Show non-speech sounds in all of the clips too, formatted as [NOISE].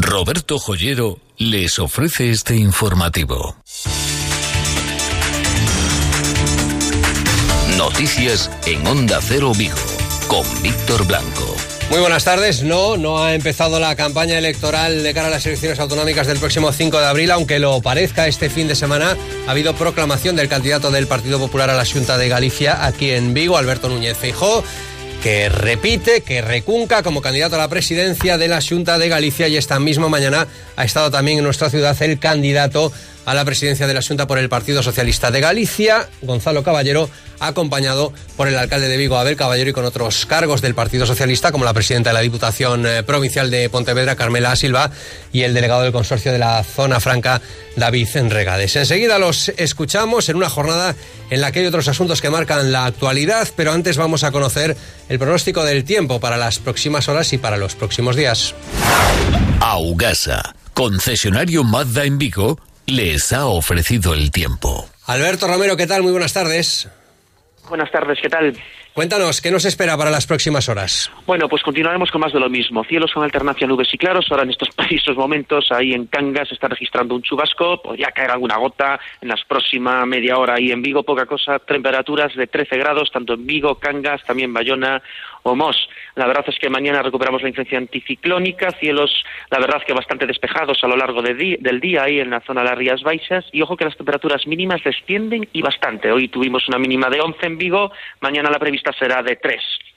Roberto Joyero les ofrece este informativo. Noticias en Onda Cero Vigo con Víctor Blanco. Muy buenas tardes. No, no ha empezado la campaña electoral de cara a las elecciones autonómicas del próximo 5 de abril, aunque lo parezca este fin de semana. Ha habido proclamación del candidato del Partido Popular a la Junta de Galicia aquí en Vigo, Alberto Núñez Feijó que repite, que recunca como candidato a la presidencia de la Junta de Galicia y esta misma mañana ha estado también en nuestra ciudad el candidato a la presidencia de la Junta por el Partido Socialista de Galicia, Gonzalo Caballero, acompañado por el alcalde de Vigo, Abel Caballero, y con otros cargos del Partido Socialista, como la presidenta de la Diputación eh, Provincial de Pontevedra, Carmela Silva, y el delegado del Consorcio de la Zona Franca, David Enregades. Enseguida los escuchamos en una jornada en la que hay otros asuntos que marcan la actualidad, pero antes vamos a conocer el pronóstico del tiempo para las próximas horas y para los próximos días. Augasa, concesionario Mazda en Vigo, les ha ofrecido el tiempo. Alberto Romero, ¿qué tal? Muy buenas tardes. Buenas tardes, ¿qué tal? Cuéntanos, ¿qué nos espera para las próximas horas? Bueno, pues continuaremos con más de lo mismo. Cielos con alternancia nubes y claros. Ahora en estos [LAUGHS] precisos momentos, ahí en Cangas está registrando un chubasco. Podría caer alguna gota en las próximas media hora ahí en Vigo, poca cosa. Temperaturas de 13 grados, tanto en Vigo, Cangas, también Bayona o Mos. La verdad es que mañana recuperamos la influencia anticiclónica, cielos, la verdad que bastante despejados a lo largo del día ahí en la zona de las Rías Baixas y ojo que las temperaturas mínimas descienden y bastante. Hoy tuvimos una mínima de 11 en Vigo, mañana la prevista será de 3.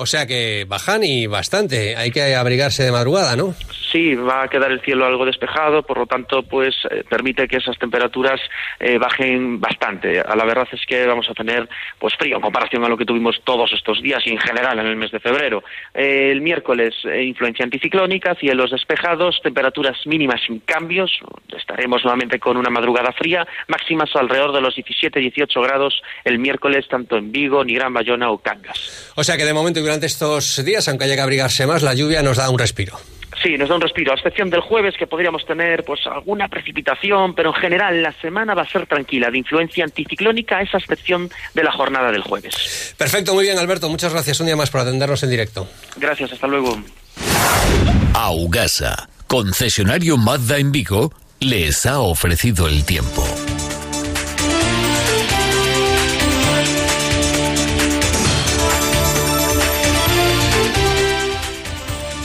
O sea que bajan y bastante. Hay que abrigarse de madrugada, ¿no? Sí, va a quedar el cielo algo despejado, por lo tanto, pues eh, permite que esas temperaturas eh, bajen bastante. A la verdad es que vamos a tener pues frío en comparación a lo que tuvimos todos estos días y en general en el mes de febrero. Eh, el miércoles influencia anticiclónica, cielos despejados, temperaturas mínimas sin cambios. Estaremos nuevamente con una madrugada fría, máximas alrededor de los 17-18 grados el miércoles tanto en Vigo, ni Gran Bayona o Cangas. O sea que de momento durante estos días, aunque haya que abrigarse más, la lluvia nos da un respiro. Sí, nos da un respiro, a excepción del jueves que podríamos tener pues alguna precipitación, pero en general la semana va a ser tranquila, de influencia anticiclónica, a esa excepción de la jornada del jueves. Perfecto, muy bien Alberto, muchas gracias un día más por atendernos en directo. Gracias, hasta luego. Augasa, concesionario Mazda en Vigo, les ha ofrecido el tiempo.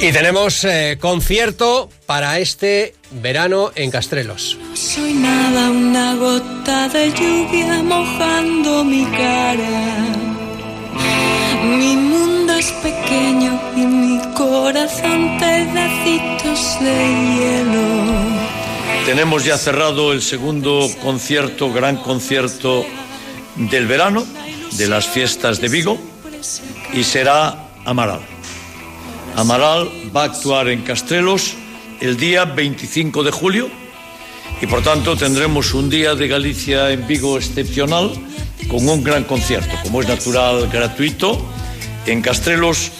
Y tenemos eh, concierto para este verano en Castrelos. No soy nada, una gota de lluvia mojando mi cara. Mi mundo es pequeño y mi corazón pedacitos de hielo. Tenemos ya cerrado el segundo concierto, gran concierto del verano, de las fiestas de Vigo, y será Amaral. Amaral va a actuar en Castrelos el día 25 de julio y por tanto tendremos un día de Galicia en Vigo excepcional con un gran concierto, como es natural, gratuito, en Castrelos.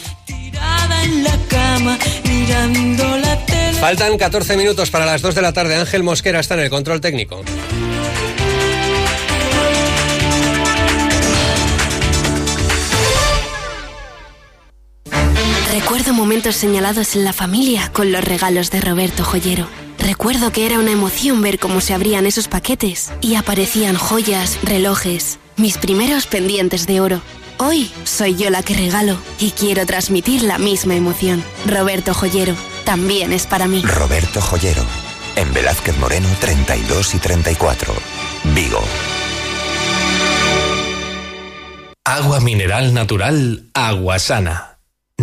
Faltan 14 minutos para las 2 de la tarde. Ángel Mosquera está en el control técnico. Momentos señalados en la familia con los regalos de Roberto Joyero. Recuerdo que era una emoción ver cómo se abrían esos paquetes y aparecían joyas, relojes, mis primeros pendientes de oro. Hoy soy yo la que regalo y quiero transmitir la misma emoción. Roberto Joyero también es para mí. Roberto Joyero, en Velázquez Moreno 32 y 34, Vigo. Agua mineral natural, agua sana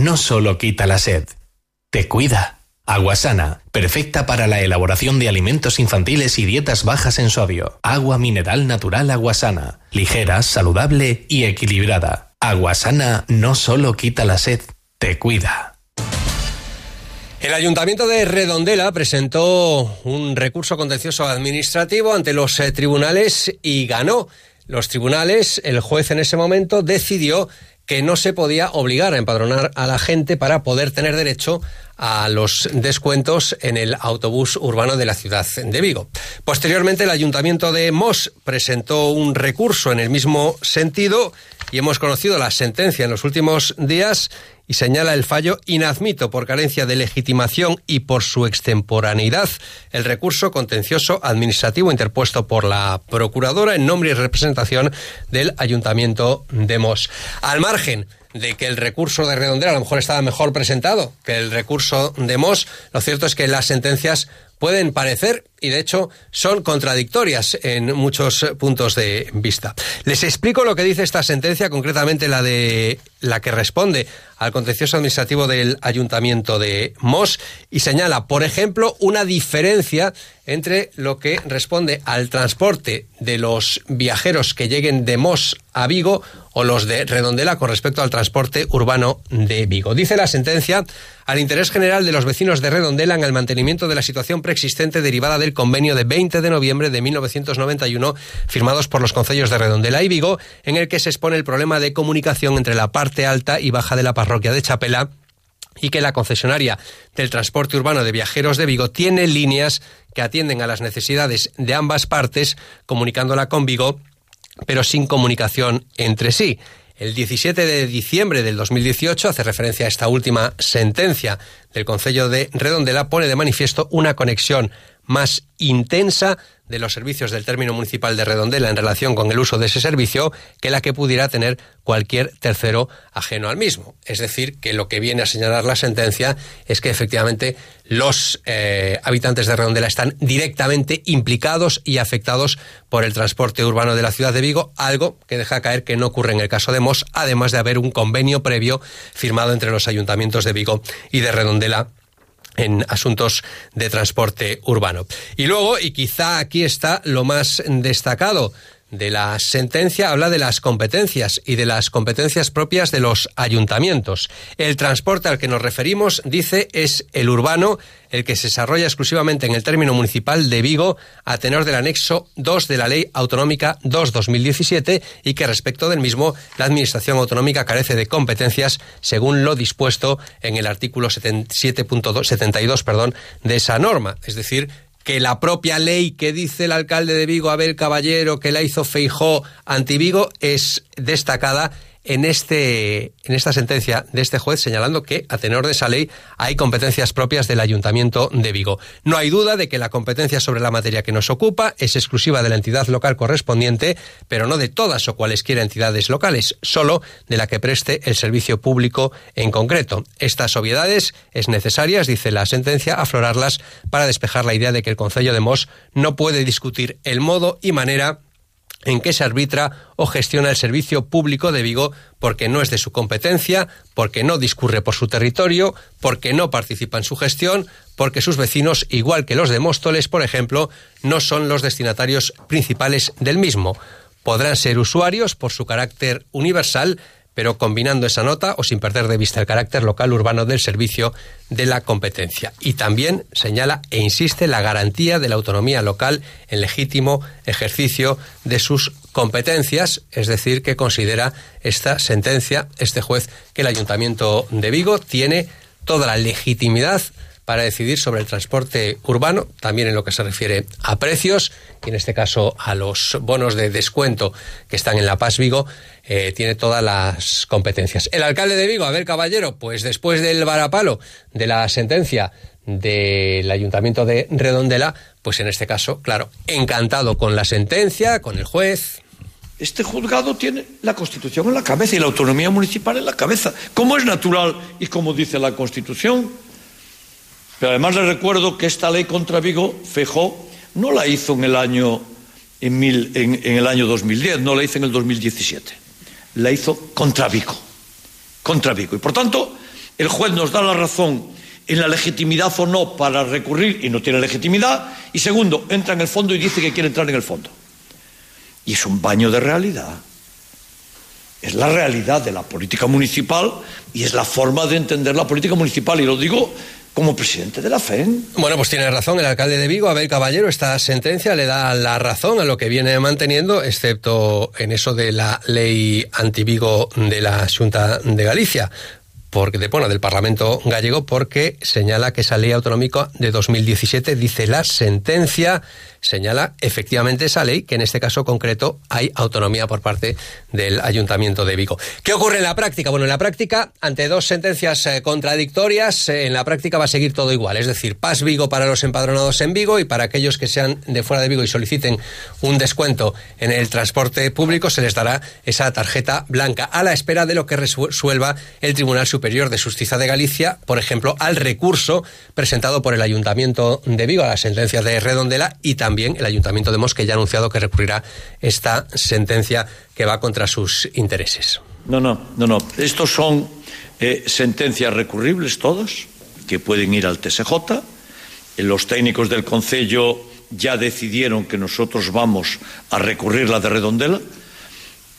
no solo quita la sed, te cuida. Agua sana, perfecta para la elaboración de alimentos infantiles y dietas bajas en sodio. Agua mineral natural aguasana, ligera, saludable y equilibrada. Agua sana no solo quita la sed, te cuida. El Ayuntamiento de Redondela presentó un recurso contencioso administrativo ante los eh, tribunales y ganó. Los tribunales, el juez en ese momento decidió que no se podía obligar a empadronar a la gente para poder tener derecho a los descuentos en el autobús urbano de la ciudad de Vigo. Posteriormente, el Ayuntamiento de Mos presentó un recurso en el mismo sentido y hemos conocido la sentencia en los últimos días y señala el fallo inadmito por carencia de legitimación y por su extemporaneidad el recurso contencioso administrativo interpuesto por la Procuradora en nombre y representación del Ayuntamiento de Mos. Al margen de que el recurso de Redondela a lo mejor estaba mejor presentado que el recurso de Mos, lo cierto es que las sentencias pueden parecer y de hecho son contradictorias en muchos puntos de vista. Les explico lo que dice esta sentencia, concretamente la de la que responde al contencioso administrativo del Ayuntamiento de Mos y señala, por ejemplo, una diferencia entre lo que responde al transporte de los viajeros que lleguen de Mos a Vigo o los de Redondela con respecto al transporte urbano de Vigo. Dice la sentencia al interés general de los vecinos de Redondela en el mantenimiento de la situación preexistente derivada del convenio de 20 de noviembre de 1991 firmados por los concellos de Redondela y Vigo, en el que se expone el problema de comunicación entre la parte alta y baja de la parroquia de Chapela y que la concesionaria del transporte urbano de viajeros de Vigo tiene líneas que atienden a las necesidades de ambas partes, comunicándola con Vigo, pero sin comunicación entre sí. El 17 de diciembre del 2018, hace referencia a esta última sentencia del Concello de Redondela, pone de manifiesto una conexión más intensa de los servicios del término municipal de Redondela en relación con el uso de ese servicio que la que pudiera tener cualquier tercero ajeno al mismo. Es decir, que lo que viene a señalar la sentencia es que efectivamente los eh, habitantes de Redondela están directamente implicados y afectados por el transporte urbano de la ciudad de Vigo, algo que deja caer que no ocurre en el caso de Mos, además de haber un convenio previo firmado entre los ayuntamientos de Vigo y de Redondela en asuntos de transporte urbano. Y luego, y quizá aquí está lo más destacado, de la sentencia habla de las competencias y de las competencias propias de los ayuntamientos. El transporte al que nos referimos, dice, es el urbano, el que se desarrolla exclusivamente en el término municipal de Vigo a tenor del anexo 2 de la Ley Autonómica 2-2017 y que respecto del mismo la Administración Autonómica carece de competencias según lo dispuesto en el artículo 7.72 perdón, de esa norma. Es decir, que la propia ley que dice el alcalde de Vigo, Abel Caballero, que la hizo Feijó anti Vigo, es destacada en, este, en esta sentencia de este juez señalando que, a tenor de esa ley, hay competencias propias del Ayuntamiento de Vigo. No hay duda de que la competencia sobre la materia que nos ocupa es exclusiva de la entidad local correspondiente, pero no de todas o cualesquiera entidades locales, solo de la que preste el servicio público en concreto. Estas obviedades es necesarias, dice la sentencia, aflorarlas para despejar la idea de que el Concello de Mos no puede discutir el modo y manera en que se arbitra o gestiona el servicio público de Vigo porque no es de su competencia, porque no discurre por su territorio, porque no participa en su gestión, porque sus vecinos, igual que los de Móstoles, por ejemplo, no son los destinatarios principales del mismo. Podrán ser usuarios por su carácter universal, pero combinando esa nota o sin perder de vista el carácter local urbano del servicio de la competencia. Y también señala e insiste la garantía de la autonomía local en legítimo ejercicio de sus competencias, es decir, que considera esta sentencia, este juez, que el Ayuntamiento de Vigo tiene toda la legitimidad para decidir sobre el transporte urbano, también en lo que se refiere a precios, y en este caso a los bonos de descuento que están en La Paz Vigo, eh, tiene todas las competencias. El alcalde de Vigo, Abel Caballero, pues después del varapalo de la sentencia del ayuntamiento de Redondela, pues en este caso, claro, encantado con la sentencia, con el juez. Este juzgado tiene la Constitución en la cabeza y la autonomía municipal en la cabeza, como es natural y como dice la Constitución. Pero además le recuerdo que esta ley contra Vigo, Fejó, no la hizo en el año, en, mil, en el año 2010, no la hizo en el 2017. La hizo contra Vigo. Contra Vigo. Y por tanto, el juez nos da la razón en la legitimidad o no para recurrir y no tiene legitimidad. Y segundo, entra en el fondo y dice que quiere entrar en el fondo. Y es un baño de realidad. Es la realidad de la política municipal y es la forma de entender la política municipal. Y lo digo como presidente de la FEN. Bueno, pues tiene razón el alcalde de Vigo, Abel Caballero. Esta sentencia le da la razón a lo que viene manteniendo, excepto en eso de la ley anti-Vigo de la Junta de Galicia. Porque, de, bueno, del Parlamento gallego porque señala que esa ley autonómica de 2017 dice la sentencia señala efectivamente esa ley que en este caso concreto hay autonomía por parte del Ayuntamiento de Vigo. ¿Qué ocurre en la práctica? Bueno, en la práctica, ante dos sentencias eh, contradictorias, eh, en la práctica va a seguir todo igual, es decir, Paz Vigo para los empadronados en Vigo y para aquellos que sean de fuera de Vigo y soliciten un descuento en el transporte público se les dará esa tarjeta blanca a la espera de lo que resuelva el Tribunal Superior de Justicia de Galicia, por ejemplo, al recurso presentado por el Ayuntamiento de Vigo a la sentencia de Redondela y también el Ayuntamiento de Mosque ya ha anunciado que recurrirá esta sentencia que va contra sus intereses. No, no, no, no. Estos son eh, sentencias recurribles todos, que pueden ir al TSJ. Eh, los técnicos del Concello ya decidieron que nosotros vamos a recurrir la de Redondela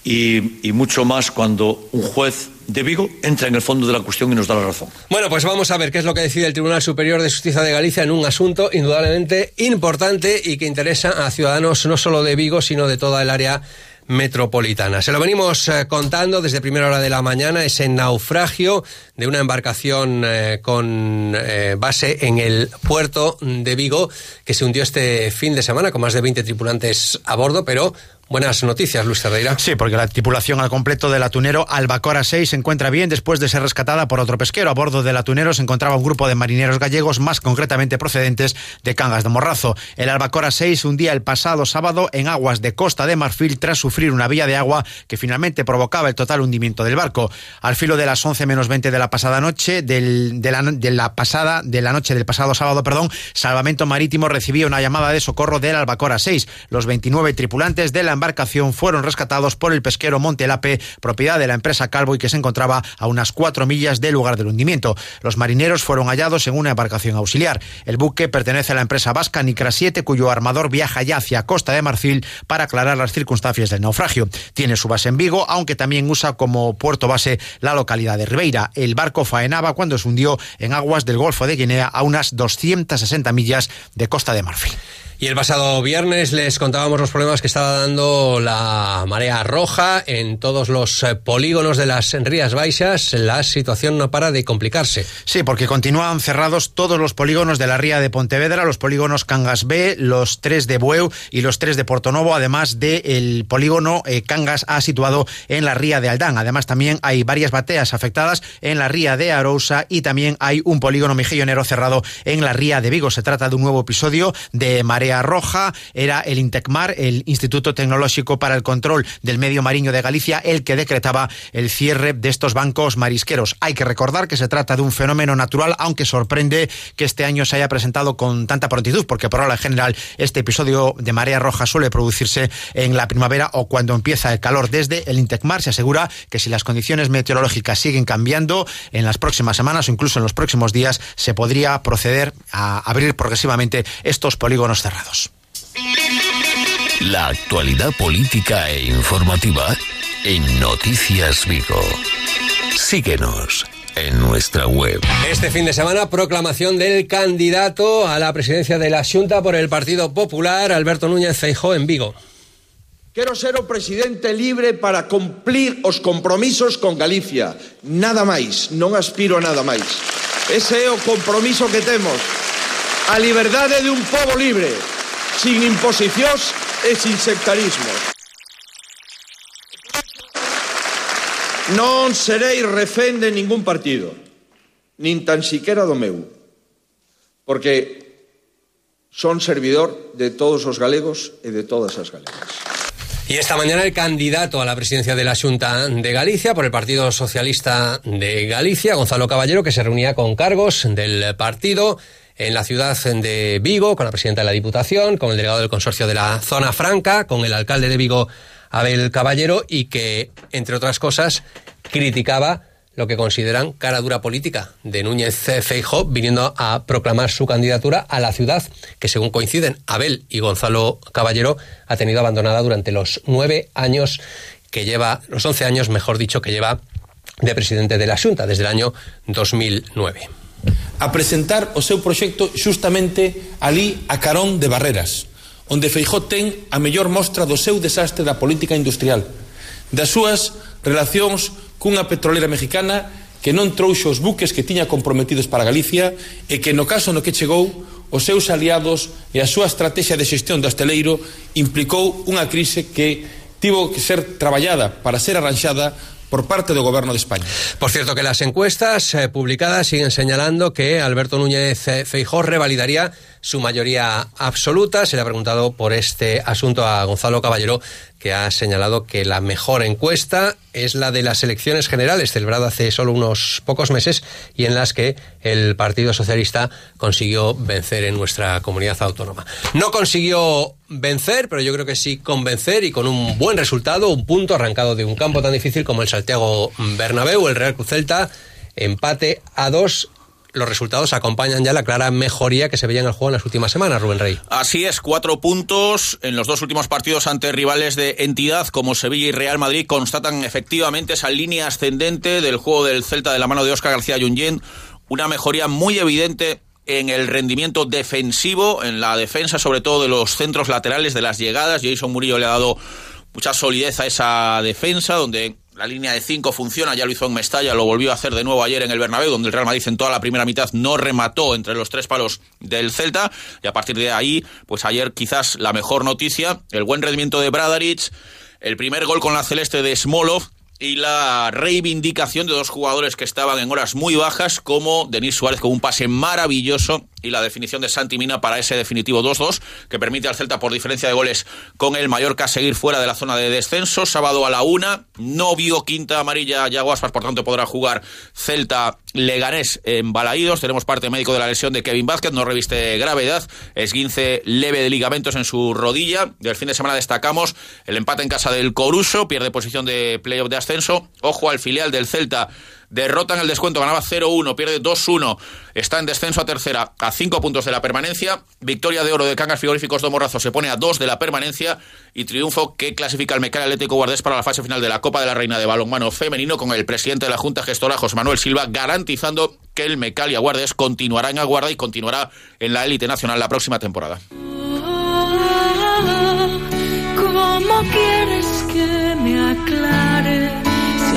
y, mucho más cuando un juez de Vigo entra en el fondo de la cuestión y nos da la razón. Bueno, pues vamos a ver qué es lo que decide el Tribunal Superior de Justicia de Galicia en un asunto indudablemente importante y que interesa a ciudadanos no solo de Vigo, sino de toda el área metropolitana. Se lo venimos eh, contando desde primera hora de la mañana, ese naufragio de una embarcación eh, con eh, base en el puerto de Vigo que se hundió este fin de semana con más de 20 tripulantes a bordo, pero Buenas noticias, Luis Cerdeira. Sí, porque la tripulación al completo del atunero Albacora 6 se encuentra bien después de ser rescatada por otro pesquero. A bordo del atunero se encontraba un grupo de marineros gallegos, más concretamente procedentes de Cangas de Morrazo. El Albacora 6 hundía el pasado sábado en aguas de Costa de Marfil tras sufrir una vía de agua que finalmente provocaba el total hundimiento del barco. Al filo de las 11 menos 20 de la pasada noche, del, de, la, de la pasada, de la noche del pasado sábado, perdón, Salvamento Marítimo recibía una llamada de socorro del Albacora 6. Los 29 tripulantes de la embarcación fueron rescatados por el pesquero Montelape, propiedad de la empresa Calvo y que se encontraba a unas cuatro millas del lugar del hundimiento. Los marineros fueron hallados en una embarcación auxiliar. El buque pertenece a la empresa vasca Nicra 7, cuyo armador viaja ya hacia Costa de Marfil para aclarar las circunstancias del naufragio. Tiene su base en Vigo, aunque también usa como puerto base la localidad de Ribeira. El barco faenaba cuando se hundió en aguas del Golfo de Guinea a unas 260 millas de Costa de Marfil. Y el pasado viernes les contábamos los problemas que estaba dando la marea roja en todos los eh, polígonos de las Rías Baixas. La situación no para de complicarse. Sí, porque continúan cerrados todos los polígonos de la ría de Pontevedra, los polígonos Cangas B, los tres de Bueu y los tres de Portonovo, además del polígono eh, Cangas A situado en la ría de Aldán. Además también hay varias bateas afectadas en la ría de Arousa y también hay un polígono mejillonero cerrado en la ría de Vigo. Se trata de un nuevo episodio de marea roja, era el INTECMAR, el Instituto Tecnológico para el Control del Medio Marino de Galicia, el que decretaba el cierre de estos bancos marisqueros. Hay que recordar que se trata de un fenómeno natural, aunque sorprende que este año se haya presentado con tanta prontitud, porque por ahora en general este episodio de marea roja suele producirse en la primavera o cuando empieza el calor. Desde el INTECMAR se asegura que si las condiciones meteorológicas siguen cambiando en las próximas semanas o incluso en los próximos días, se podría proceder a abrir progresivamente estos polígonos cerrados. La actualidad política e informativa en Noticias Vigo. Síguenos en nuestra web. Este fin de semana, proclamación del candidato a la presidencia de la Junta por el Partido Popular, Alberto Núñez Feijó, en Vigo. Quero ser o presidente libre para cumplir os compromisos con Galicia. Nada máis, non aspiro a nada máis. Ese é o compromiso que temos. a liberdade dun pobo libre, sin imposicións e sin sectarismos. Non serei refén de ningún partido, nin tan siquera do meu, porque son servidor de todos os galegos e de todas as galegas. Y esta mañana el candidato a la presidencia de la Junta de Galicia por el Partido Socialista de Galicia, Gonzalo Caballero, que se reunía con cargos del partido en la ciudad de Vigo, con la presidenta de la Diputación, con el delegado del consorcio de la Zona Franca, con el alcalde de Vigo, Abel Caballero, y que, entre otras cosas, criticaba lo que consideran cara dura política de Núñez Feijó, viniendo a proclamar su candidatura a la ciudad que, según coinciden Abel y Gonzalo Caballero, ha tenido abandonada durante los nueve años que lleva, los once años, mejor dicho, que lleva de presidente de la Junta, desde el año 2009. a presentar o seu proxecto xustamente ali a Carón de Barreras, onde Feijó ten a mellor mostra do seu desastre da política industrial, das súas relacións cunha petrolera mexicana que non trouxo os buques que tiña comprometidos para Galicia e que no caso no que chegou os seus aliados e a súa estrategia de xestión do asteleiro implicou unha crise que tivo que ser traballada para ser arranxada por parte del Gobierno de España. Por cierto, que las encuestas eh, publicadas siguen señalando que Alberto Núñez eh, Feijó revalidaría su mayoría absoluta. Se le ha preguntado por este asunto a Gonzalo Caballero, que ha señalado que la mejor encuesta es la de las elecciones generales, celebrada hace solo unos pocos meses, y en las que el Partido Socialista consiguió vencer en nuestra comunidad autónoma. No consiguió vencer, pero yo creo que sí convencer y con un buen resultado, un punto arrancado de un campo tan difícil como el Santiago Bernabéu, el Real Cruz Celta, empate a dos los resultados acompañan ya la clara mejoría que se veía en el juego en las últimas semanas, Rubén Rey. Así es, cuatro puntos en los dos últimos partidos ante rivales de entidad como Sevilla y Real Madrid constatan efectivamente esa línea ascendente del juego del Celta de la mano de Óscar García Junyent, una mejoría muy evidente en el rendimiento defensivo, en la defensa sobre todo de los centros laterales, de las llegadas. Jason Murillo le ha dado mucha solidez a esa defensa, donde la línea de cinco funciona, ya lo hizo en Mestalla, lo volvió a hacer de nuevo ayer en el Bernabéu, donde el Real Madrid en toda la primera mitad no remató entre los tres palos del Celta, y a partir de ahí, pues ayer quizás la mejor noticia, el buen rendimiento de Bradaric, el primer gol con la celeste de Smolov, y la reivindicación de dos jugadores que estaban en horas muy bajas, como Denis Suárez con un pase maravilloso y la definición de Santi Mina para ese definitivo 2-2, que permite al Celta por diferencia de goles con el Mallorca seguir fuera de la zona de descenso. Sábado a la una, no vio quinta amarilla Yaguaspas, por tanto podrá jugar Celta Leganés en Balaídos. Tenemos parte médico de la lesión de Kevin Vázquez, no reviste gravedad, esguince leve de ligamentos en su rodilla. Del fin de semana destacamos el empate en casa del Coruso, pierde posición de playoff de ascenso. Ojo al filial del Celta derrota en el descuento, ganaba 0-1, pierde 2-1, está en descenso a tercera, a 5 puntos de la permanencia, victoria de oro de Cangas Frigoríficos Morrazo se pone a 2 de la permanencia y triunfo que clasifica el Mecal Atlético Guardés para la fase final de la Copa de la Reina de Balonmano Femenino con el presidente de la Junta Gestora, José Manuel Silva, garantizando que el Mecal y Aguardes continuará en Aguarda y continuará en la élite nacional la próxima temporada. ¿Cómo quieres que me aclare?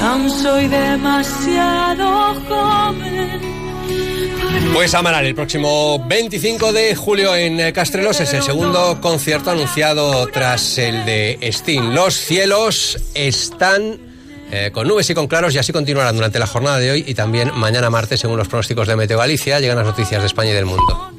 Aún soy demasiado joven. Pues Amaral, el próximo 25 de julio en Castrelos es el segundo concierto anunciado tras el de Steam. Los cielos están eh, con nubes y con claros y así continuarán durante la jornada de hoy y también mañana martes según los pronósticos de Meteo Galicia llegan las noticias de España y del mundo.